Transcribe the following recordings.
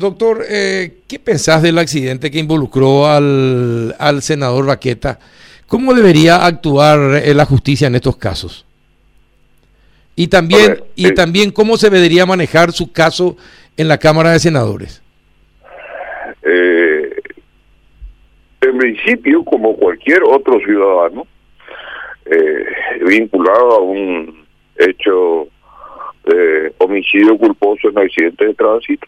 doctor, eh, ¿qué pensás del accidente que involucró al, al senador Baqueta? ¿Cómo debería actuar eh, la justicia en estos casos? Y también, ver, y eh, también cómo se debería manejar su caso en la Cámara de Senadores. Eh, en principio, como cualquier otro ciudadano eh, vinculado a un hecho de homicidio culposo en accidente de tránsito,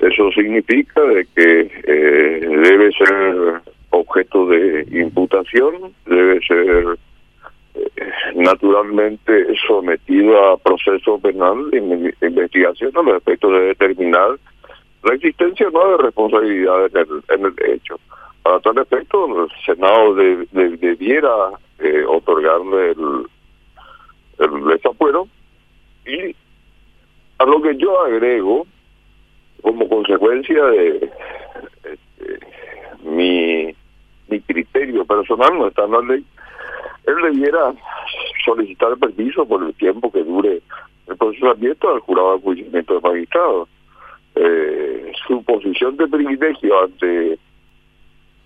eso significa de que eh, debe ser objeto de imputación, debe ser eh, naturalmente sometido a proceso penal de in- investigación a los efectos de determinar la existencia o no de responsabilidad en el, hecho. Para tal efecto, el Senado de- de- debiera eh, otorgarle el, el desafuero y a lo que yo agrego, como consecuencia de este, mi, mi criterio personal, no está en la ley, él debiera solicitar permiso por el tiempo que dure el procesamiento al jurado de enjuiciamiento de magistrados. Eh, su posición de privilegio ante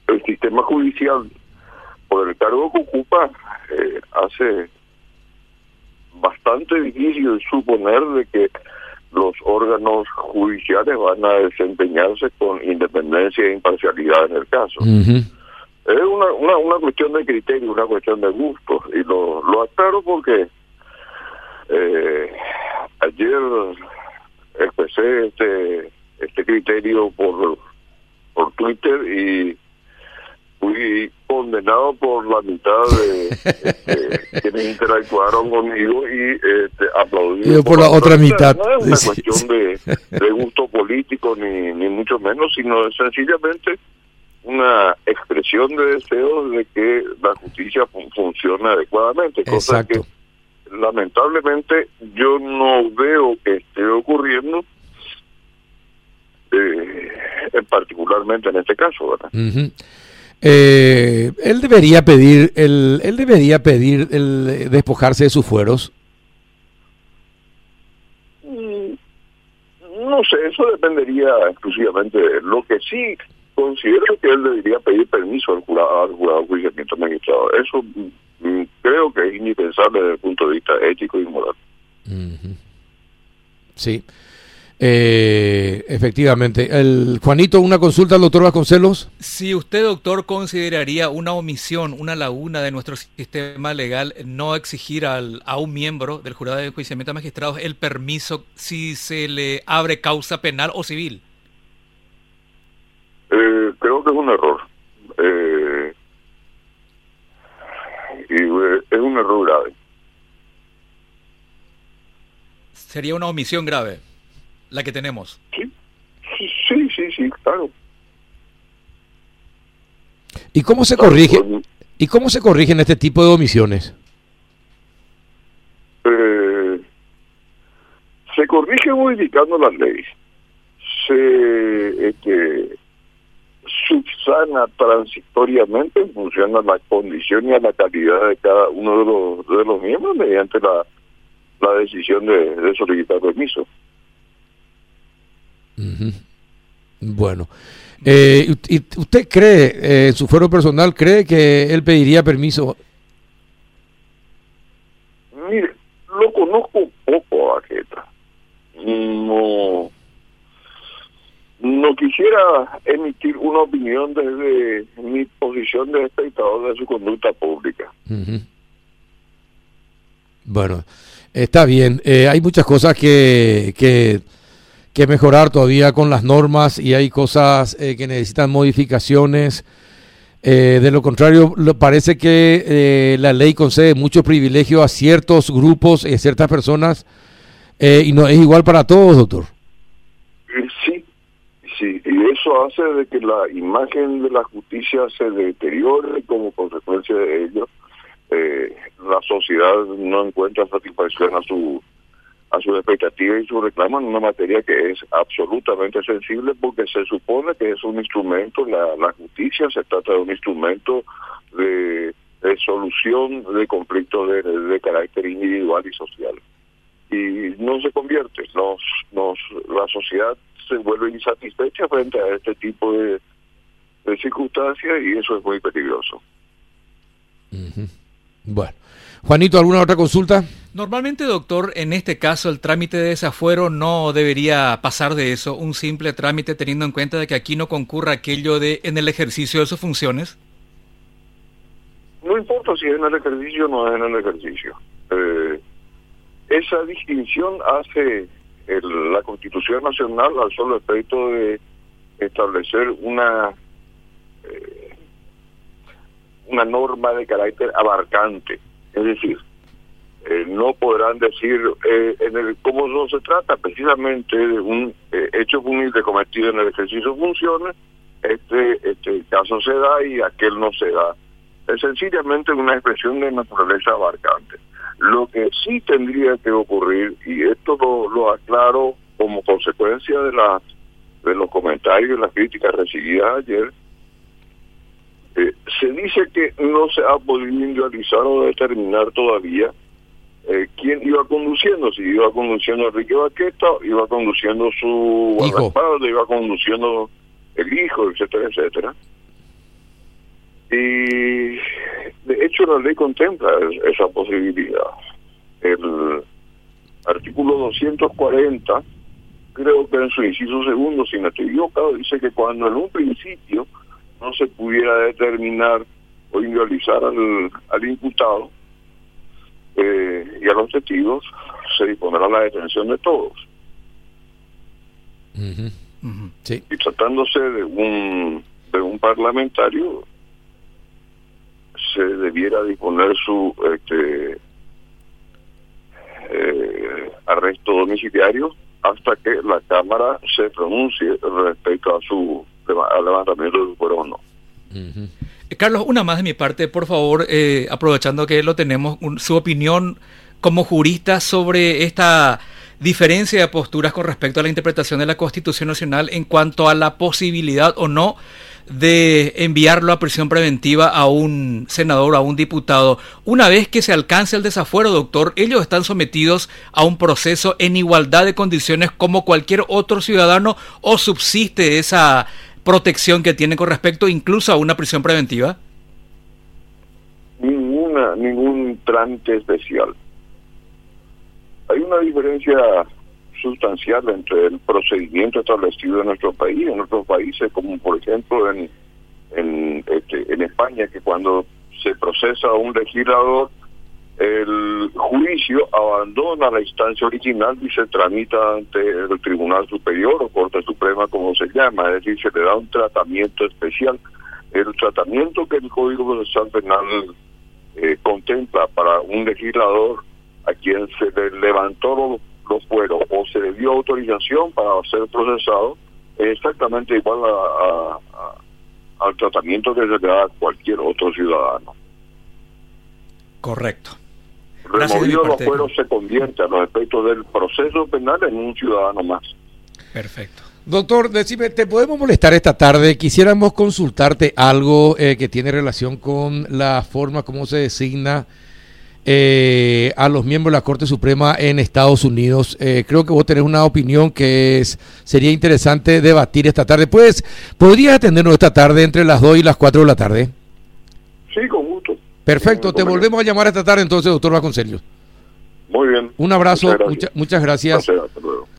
el sistema judicial por el cargo que ocupa eh, hace bastante difícil suponer de que los órganos judiciales van a desempeñarse con independencia e imparcialidad en el caso. Es una, una, una cuestión de criterio, una cuestión de gusto. Y lo, lo aclaro porque eh, ayer expresé este, este criterio por, por Twitter y fui condenado por la mitad de este, quienes interactuaron conmigo y este, Yo por la otra mitad. No es una Sí, cuestión de, de gusto político ni, ni mucho menos, sino sencillamente una expresión de deseos de que la justicia fun- funcione adecuadamente, cosa Exacto. que lamentablemente yo no veo que esté ocurriendo, eh, en particularmente en este caso, ¿verdad? Ujú. Eh, él debería pedir, el, él debería pedir el eh, despojarse de sus fueros. Mm, No sé, eso dependería exclusivamente de él. Lo que sí considero que él debería pedir permiso al jurado, al jurado juiciamiento magistrado. Eso mm, creo que es indispensable desde el punto de vista ético y moral. Sí. Eh, efectivamente. El, Juanito, una consulta al doctor Vasconcelos. Si usted, doctor, consideraría una omisión, una laguna de nuestro sistema legal no exigir al, a un miembro del jurado de enjuiciamiento de magistrados el permiso si se le abre causa penal o civil. Eh, creo que es un error. Eh, y eh, es un error grave. Sería una omisión grave la que tenemos. Sí, sí, sí, sí, sí, claro. ¿Y cómo se Claro, corrige? pues, ¿Y cómo se corrigen este tipo de omisiones? eh, se corrige modificando las leyes. Se este, subsana transitoriamente en función a la condición y a la calidad de cada uno de los, de los miembros mediante la, la decisión de, de solicitar permiso. Ujú. Bueno. Eh, y- ¿Usted cree, eh, en su fuero personal, cree que él pediría permiso? Mire, lo conozco poco a. No, no quisiera emitir una opinión desde mi posición de espectador de su conducta pública. Bueno, está bien. Eh, hay muchas cosas que, que, que mejorar todavía con las normas y hay cosas eh, que necesitan modificaciones. Eh, de lo contrario, lo- parece que eh, la ley concede mucho privilegio a ciertos grupos y a ciertas personas eh, y no es igual para todos, doctor. Eh, Sí, sí, y eso hace de que la imagen de la justicia se deteriore como consecuencia de ello la sociedad no encuentra satisfacción a su a sus expectativas y su reclamo en una materia que es absolutamente sensible porque se supone que es un instrumento, la, la justicia se trata de un instrumento de, de solución de conflictos de, de carácter individual y social. y no se convierte. Nos, nos, la sociedad se vuelve insatisfecha frente a este tipo de, de circunstancias y eso es muy peligroso. Bueno. Juanito, ¿alguna otra consulta? Normalmente, doctor, en este caso el trámite de desafuero no debería pasar de eso, un simple trámite teniendo en cuenta de que aquí no concurra aquello de en el ejercicio de sus funciones. No importa si es en el ejercicio o no es en el ejercicio. Eh, esa distinción hace la Constitución Nacional al solo efecto de establecer una eh, una norma de carácter abarcante. Es decir, eh, no podrán decir eh, en el cómo no se trata precisamente de un hecho humilde cometido en el ejercicio de funciones, este, este caso se da y aquel no se da. Es sencillamente una expresión de naturaleza abarcante. Lo que sí tendría que ocurrir, y esto lo, aclaro como consecuencia de, la, de los comentarios y las críticas recibidas ayer, eh, se dice que no se ha podido individualizar o determinar todavía eh, quién iba conduciendo, si iba conduciendo Enrique Baqueta, iba conduciendo su guardaespaldas, iba conduciendo el hijo, etcétera, etcétera. Y de hecho la ley contempla esa posibilidad. El artículo 240, creo que en su inciso segundo, si no estoy equivocado, dice que cuando en un principio no se pudiera determinar o individualizar al, al imputado eh, y a los testigos, se dispondrá la detención de todos. Y tratándose de un, de un parlamentario, se debiera disponer su este, eh, arresto domiciliario hasta que la Cámara se pronuncie respecto a su levantamiento del fuero o no. Eh, Carlos, una más de mi parte, por favor, eh, aprovechando que lo tenemos, su opinión como jurista sobre esta diferencia de posturas con respecto a la interpretación de la Constitución Nacional en cuanto a la posibilidad o no de enviarlo a prisión preventiva a un senador, a un diputado. Una vez que se alcance el desafuero, doctor, ellos están sometidos a un proceso en igualdad de condiciones como cualquier otro ciudadano o subsiste esa protección que tienen con respecto incluso a una prisión preventiva. Ninguna, ningún trámite especial. Hay una diferencia sustancial entre el procedimiento establecido en nuestro país, en otros países, como por ejemplo en, en, este, en España, que cuando se procesa a un legislador, el juicio abandona la instancia original y se tramita ante el Tribunal Superior o Corte Suprema, como se llama, es decir, se le da un tratamiento especial. El tratamiento que el Código Procesal Penal eh, contempla para un legislador a quien se le levantó los fueros o se le dio autorización para ser procesado es exactamente igual a, al tratamiento que se le da a cualquier otro ciudadano. Correcto. Removido los fueros se convierte a los efectos del proceso penal en un ciudadano más. Perfecto. Doctor, decime, ¿te podemos molestar esta tarde? Quisiéramos consultarte algo eh, que tiene relación con la forma como se designa eh, a los miembros de la Corte Suprema en Estados Unidos. Eh, creo que vos tenés una opinión que es, sería interesante debatir esta tarde. Pues, ¿podrías atendernos esta tarde entre las 2 y las 4 de la tarde? Sí, con gusto. Perfecto, te volvemos a llamar esta tarde entonces, doctor Vasconcelos. Muy bien. Un abrazo, muchas gracias.